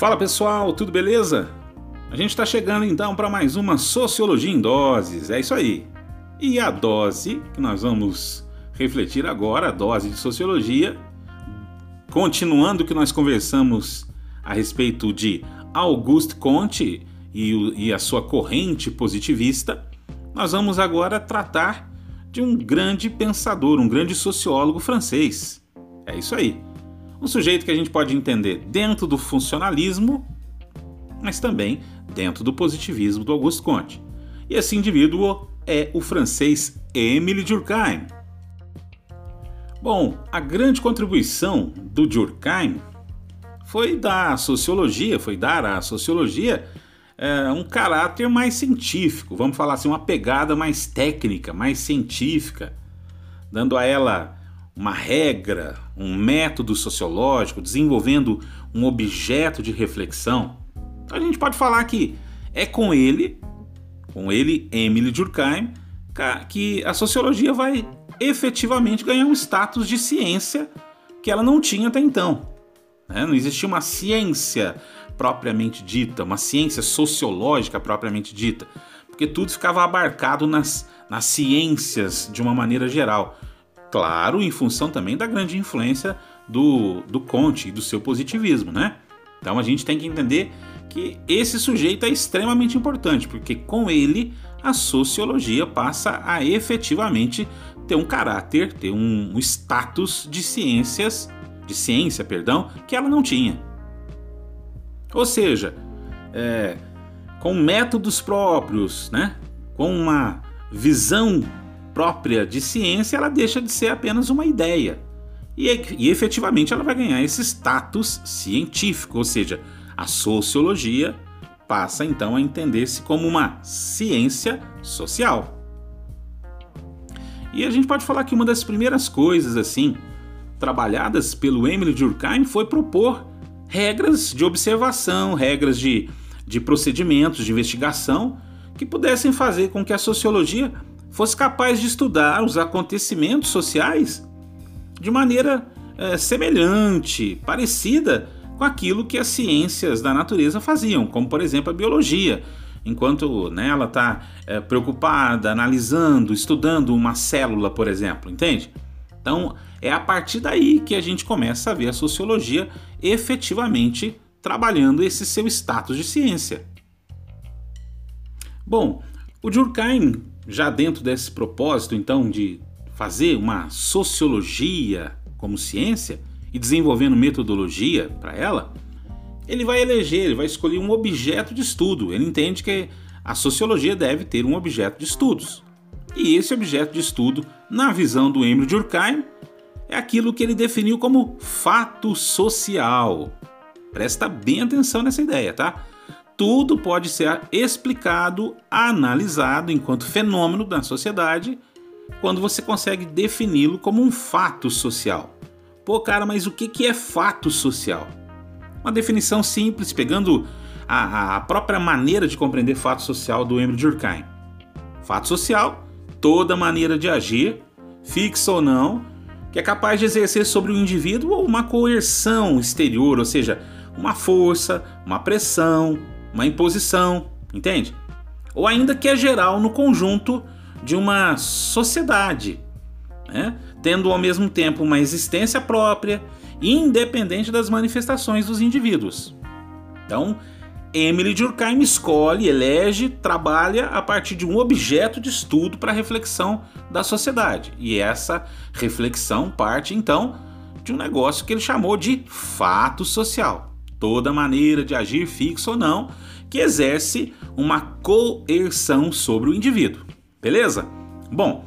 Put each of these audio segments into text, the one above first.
Fala pessoal, tudo beleza? A gente está chegando então para mais uma Sociologia em Doses, é isso aí. E a dose que nós vamos refletir agora, a dose de Sociologia, continuando o que nós conversamos a respeito de Auguste Comte e, e a sua corrente positivista, nós vamos agora tratar de um grande pensador, um grande sociólogo francês. É isso aí um sujeito que a gente pode entender dentro do funcionalismo, mas também dentro do positivismo do Auguste Comte. E esse indivíduo é o francês Émile Durkheim. Bom, a grande contribuição do Durkheim foi dar à sociologia, foi dar à sociologia é, um caráter mais científico, vamos falar assim, uma pegada mais técnica, mais científica, dando a ela uma regra, um método sociológico, desenvolvendo um objeto de reflexão. Então a gente pode falar que é com ele, com ele, Emily Durkheim, que a sociologia vai efetivamente ganhar um status de ciência que ela não tinha até então. Né? Não existia uma ciência propriamente dita, uma ciência sociológica propriamente dita, porque tudo ficava abarcado nas, nas ciências de uma maneira geral. Claro, em função também da grande influência do, do Conte e do seu positivismo, né? Então a gente tem que entender que esse sujeito é extremamente importante, porque com ele a sociologia passa a efetivamente ter um caráter, ter um, status de ciências, de ciência, perdão, que ela não tinha. Ou seja, é, com métodos próprios, né? com uma visão própria de ciência, ela deixa de ser apenas uma ideia. E, e efetivamente ela vai ganhar esse status científico, ou seja, a sociologia passa então a entender-se como uma ciência social. E a gente pode falar que uma das primeiras coisas assim trabalhadas pelo Emily Durkheim foi propor regras de observação, regras de, de procedimentos de investigação que pudessem fazer com que a sociologia fosse capaz de estudar os acontecimentos sociais de maneira é, semelhante, parecida com aquilo que as ciências da natureza faziam, como por exemplo a biologia. Enquanto né, ela está é, preocupada, analisando, estudando uma célula, por exemplo, entende? Então é a partir daí que a gente começa a ver a sociologia efetivamente trabalhando esse seu status de ciência. Bom, o Durkheim já dentro desse propósito, então, de fazer uma sociologia como ciência e desenvolvendo metodologia para ela, ele vai eleger, ele vai escolher um objeto de estudo. Ele entende que a sociologia deve ter um objeto de estudos. E esse objeto de estudo, na visão do Emile Durkheim, é aquilo que ele definiu como fato social. Presta bem atenção nessa ideia, tá? Tudo pode ser explicado, analisado enquanto fenômeno da sociedade quando você consegue defini-lo como um fato social. Pô, cara, mas o que é fato social? Uma definição simples, pegando a, a própria maneira de compreender fato social do Emile Durkheim. Fato social, toda maneira de agir, fixa ou não, que é capaz de exercer sobre o indivíduo uma coerção exterior, ou seja, uma força, uma pressão, uma imposição, entende? Ou ainda que é geral no conjunto de uma sociedade, né? tendo ao mesmo tempo uma existência própria, independente das manifestações dos indivíduos. Então, Emily Durkheim escolhe, elege, trabalha a partir de um objeto de estudo para reflexão da sociedade. E essa reflexão parte então de um negócio que ele chamou de fato social toda maneira de agir fixo ou não que exerce uma coerção sobre o indivíduo. Beleza? Bom,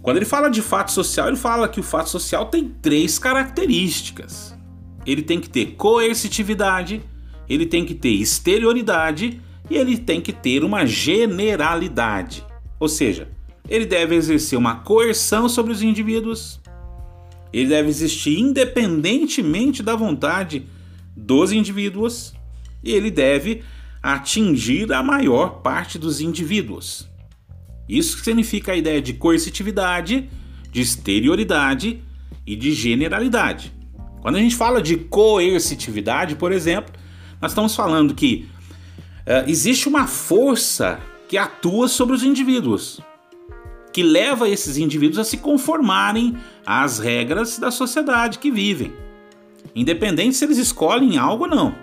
quando ele fala de fato social, ele fala que o fato social tem três características. Ele tem que ter coercitividade, ele tem que ter exterioridade e ele tem que ter uma generalidade. Ou seja, ele deve exercer uma coerção sobre os indivíduos, ele deve existir independentemente da vontade dos indivíduos e ele deve atingir a maior parte dos indivíduos. Isso significa a ideia de coercitividade, de exterioridade e de generalidade. Quando a gente fala de coercitividade, por exemplo, nós estamos falando que uh, existe uma força que atua sobre os indivíduos, que leva esses indivíduos a se conformarem às regras da sociedade que vivem, independente se eles escolhem algo ou não.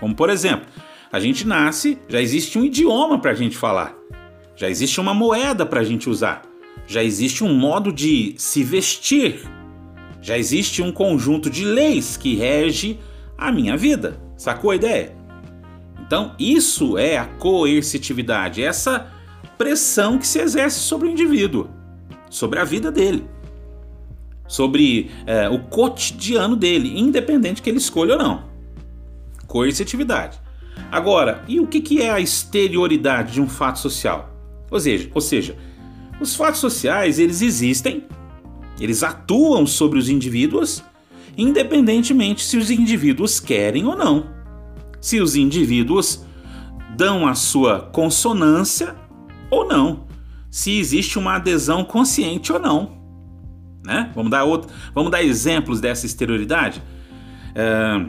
Como por exemplo, a gente nasce, já existe um idioma para a gente falar, já existe uma moeda para a gente usar, já existe um modo de se vestir, já existe um conjunto de leis que rege a minha vida. Sacou a ideia? Então, isso é a coercitividade, essa pressão que se exerce sobre o indivíduo, sobre a vida dele, sobre é, o cotidiano dele, independente que ele escolha ou não. Coercitividade. Agora, e o que, que é a exterioridade de um fato social? Ou seja, ou seja, os fatos sociais eles existem, eles atuam sobre os indivíduos, independentemente se os indivíduos querem ou não se os indivíduos dão a sua consonância ou não, se existe uma adesão consciente ou não. Né? Vamos, dar outro, vamos dar exemplos dessa exterioridade? É,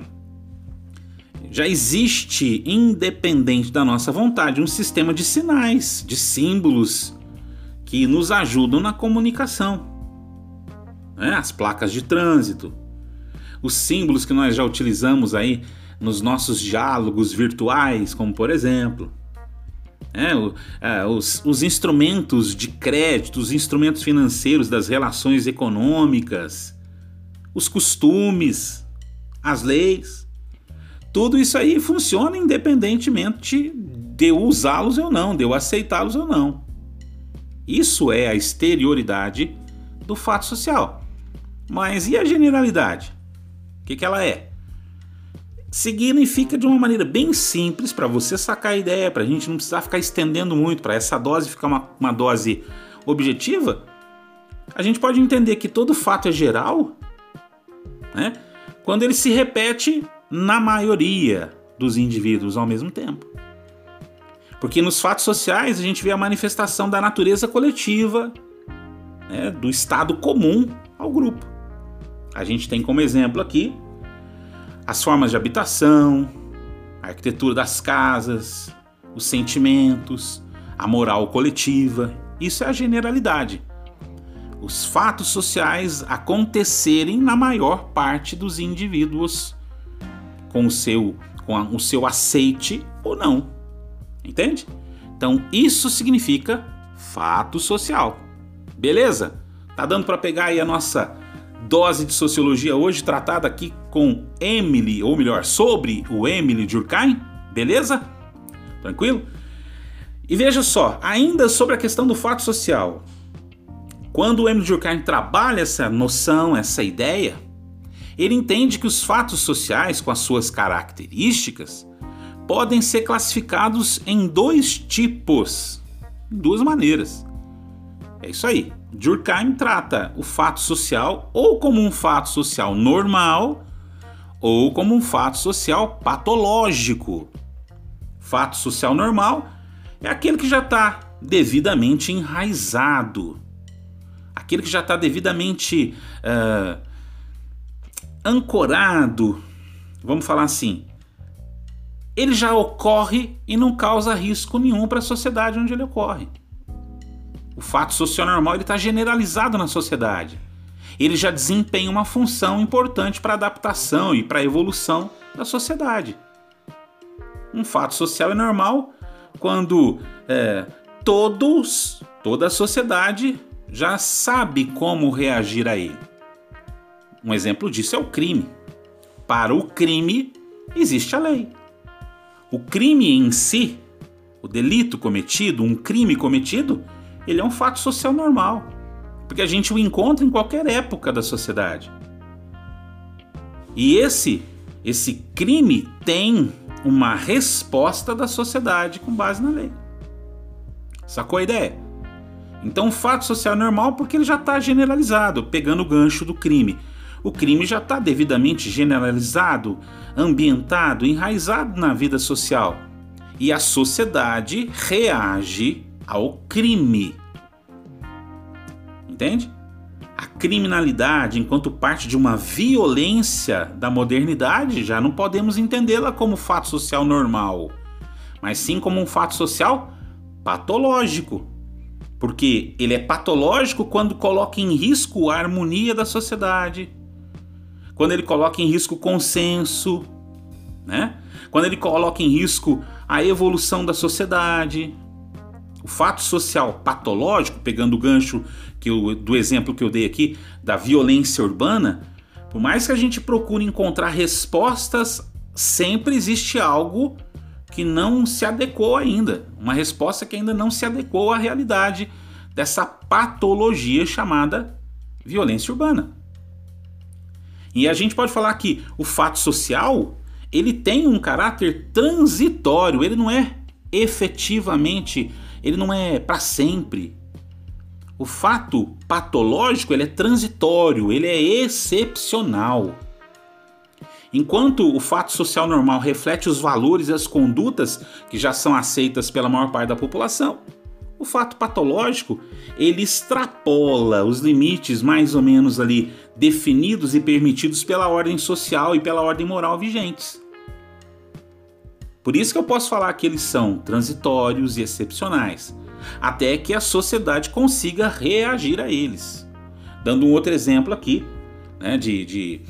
já existe, independente da nossa vontade, um sistema de sinais, de símbolos que nos ajudam na comunicação. Né? As placas de trânsito, os símbolos que nós já utilizamos aí nos nossos diálogos virtuais, como por exemplo. É, é, os, os instrumentos de crédito, os instrumentos financeiros das relações econômicas, os costumes, as leis. Tudo isso aí funciona independentemente de eu usá-los ou não, de eu aceitá-los ou não. Isso é a exterioridade do fato social. Mas e a generalidade? O que, que ela é? Significa de uma maneira bem simples para você sacar a ideia, para a gente não precisar ficar estendendo muito, para essa dose ficar uma, uma dose objetiva. A gente pode entender que todo fato é geral, né? Quando ele se repete na maioria dos indivíduos ao mesmo tempo. Porque nos fatos sociais a gente vê a manifestação da natureza coletiva, né, do estado comum ao grupo. A gente tem como exemplo aqui as formas de habitação, a arquitetura das casas, os sentimentos, a moral coletiva. Isso é a generalidade. Os fatos sociais acontecerem na maior parte dos indivíduos com o seu, com o seu aceite ou não. Entende? Então, isso significa fato social. Beleza? Tá dando para pegar aí a nossa dose de sociologia hoje tratada aqui com Emily, ou melhor, sobre o Emily Durkheim, beleza? Tranquilo? E veja só, ainda sobre a questão do fato social. Quando o Emily Durkheim trabalha essa noção, essa ideia, ele entende que os fatos sociais, com as suas características, podem ser classificados em dois tipos, em duas maneiras. É isso aí. Durkheim trata o fato social ou como um fato social normal ou como um fato social patológico. Fato social normal é aquele que já está devidamente enraizado, aquele que já está devidamente uh, ancorado, vamos falar assim. Ele já ocorre e não causa risco nenhum para a sociedade onde ele ocorre. O fato socionormal está generalizado na sociedade. Ele já desempenha uma função importante para a adaptação e para a evolução da sociedade. Um fato social é normal quando é, todos, toda a sociedade já sabe como reagir a ele. Um exemplo disso é o crime. Para o crime existe a lei. O crime em si, o delito cometido, um crime cometido, ele é um fato social normal, porque a gente o encontra em qualquer época da sociedade. E esse esse crime tem uma resposta da sociedade com base na lei. Sacou a ideia? Então, o fato social é normal porque ele já está generalizado, pegando o gancho do crime. O crime já está devidamente generalizado, ambientado, enraizado na vida social. E a sociedade reage ao crime. Entende? A criminalidade enquanto parte de uma violência da modernidade, já não podemos entendê-la como fato social normal, mas sim como um fato social patológico. Porque ele é patológico quando coloca em risco a harmonia da sociedade, quando ele coloca em risco o consenso, né? quando ele coloca em risco a evolução da sociedade. Fato social patológico, pegando o gancho que eu, do exemplo que eu dei aqui da violência urbana, por mais que a gente procure encontrar respostas, sempre existe algo que não se adequou ainda, uma resposta que ainda não se adequou à realidade dessa patologia chamada violência urbana. E a gente pode falar que o fato social ele tem um caráter transitório, ele não é efetivamente, ele não é para sempre. O fato patológico ele é transitório, ele é excepcional. Enquanto o fato social normal reflete os valores e as condutas que já são aceitas pela maior parte da população, o fato patológico ele extrapola os limites mais ou menos ali definidos e permitidos pela ordem social e pela ordem moral vigentes. Por isso que eu posso falar que eles são transitórios e excepcionais, até que a sociedade consiga reagir a eles. Dando um outro exemplo aqui, né, de, de,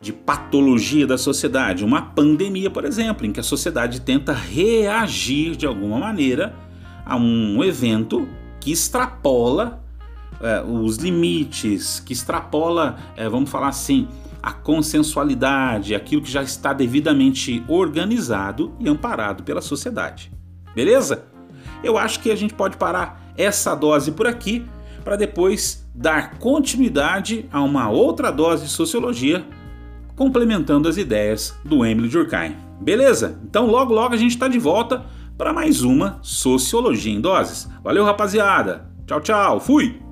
de patologia da sociedade, uma pandemia, por exemplo, em que a sociedade tenta reagir de alguma maneira a um evento que extrapola é, os limites, que extrapola, é, vamos falar assim, a consensualidade, aquilo que já está devidamente organizado e amparado pela sociedade. Beleza? Eu acho que a gente pode parar essa dose por aqui para depois dar continuidade a uma outra dose de sociologia, complementando as ideias do Emily Durkheim. Beleza? Então logo logo a gente está de volta para mais uma Sociologia em Doses. Valeu, rapaziada! Tchau, tchau! Fui!